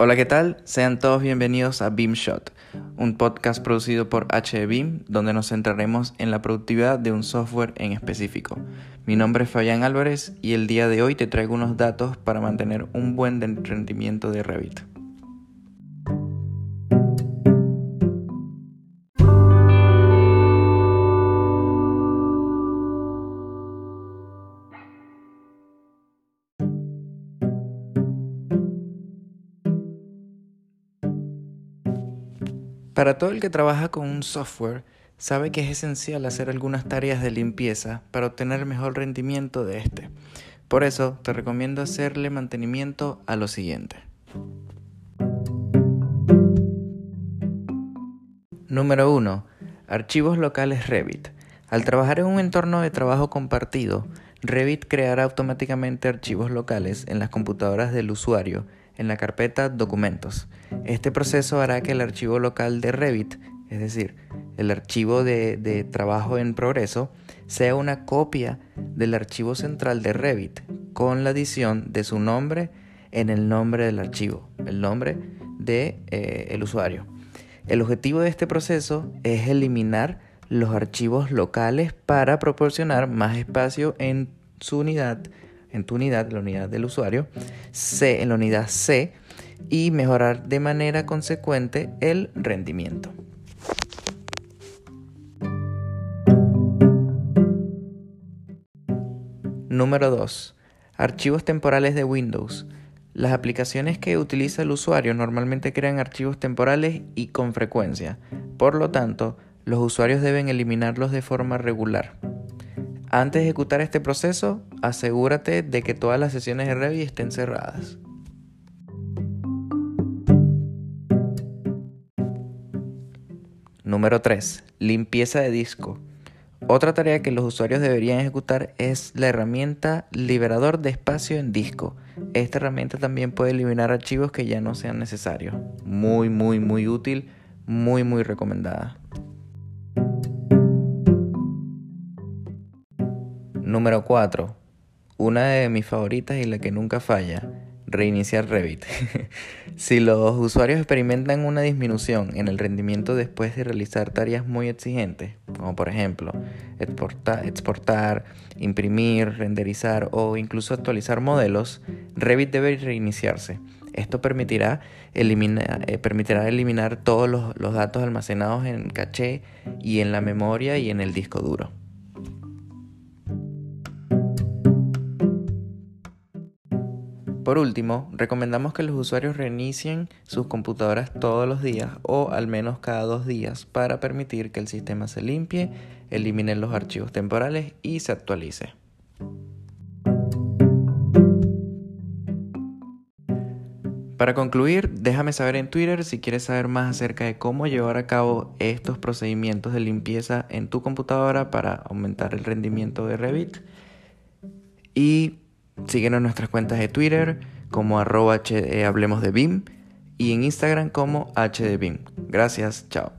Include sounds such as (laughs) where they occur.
Hola, ¿qué tal? Sean todos bienvenidos a BeamShot, un podcast producido por HBeam, donde nos centraremos en la productividad de un software en específico. Mi nombre es Fabián Álvarez y el día de hoy te traigo unos datos para mantener un buen rendimiento de Revit. Para todo el que trabaja con un software, sabe que es esencial hacer algunas tareas de limpieza para obtener mejor rendimiento de este. Por eso te recomiendo hacerle mantenimiento a lo siguiente. Número 1. Archivos locales Revit. Al trabajar en un entorno de trabajo compartido, Revit creará automáticamente archivos locales en las computadoras del usuario en la carpeta Documentos. Este proceso hará que el archivo local de Revit, es decir, el archivo de, trabajo en progreso, sea una copia del archivo central de Revit con la adición de su nombre en el nombre del archivo, el nombre del de, eh, usuario. El objetivo de este proceso es eliminar los archivos locales para proporcionar más espacio en su unidad en tu unidad, la unidad del usuario, C en la unidad C y mejorar de manera consecuente el rendimiento. Número 2. Archivos temporales de Windows. Las aplicaciones que utiliza el usuario normalmente crean archivos temporales y con frecuencia. Por lo tanto, los usuarios deben eliminarlos de forma regular. Antes de ejecutar este proceso, asegúrate de que todas las sesiones de Revit estén cerradas. Número 3. Limpieza de disco. Otra tarea que los usuarios deberían ejecutar es la herramienta liberador de espacio en disco. Esta herramienta también puede eliminar archivos que ya no sean necesarios. Muy, muy, muy útil, muy, muy recomendada. Número 4. Una de mis favoritas y la que nunca falla. Reiniciar Revit. (laughs) si los usuarios experimentan una disminución en el rendimiento después de realizar tareas muy exigentes, como por ejemplo exportar, imprimir, renderizar o incluso actualizar modelos, Revit debe reiniciarse. Esto permitirá, eh, permitirá eliminar todos los datos almacenados en caché y en la memoria y en el disco duro. Por último, recomendamos que los usuarios reinicien sus computadoras todos los días o al menos cada dos días para permitir que el sistema se limpie, elimine los archivos temporales y se actualice. Para concluir, déjame saber en Twitter si quieres saber más acerca de cómo llevar a cabo estos procedimientos de limpieza en tu computadora para aumentar el rendimiento de Revit. Y Síguenos en nuestras cuentas de Twitter como arroba Hablemos de BIM y en Instagram como HDBIM. Gracias, chao.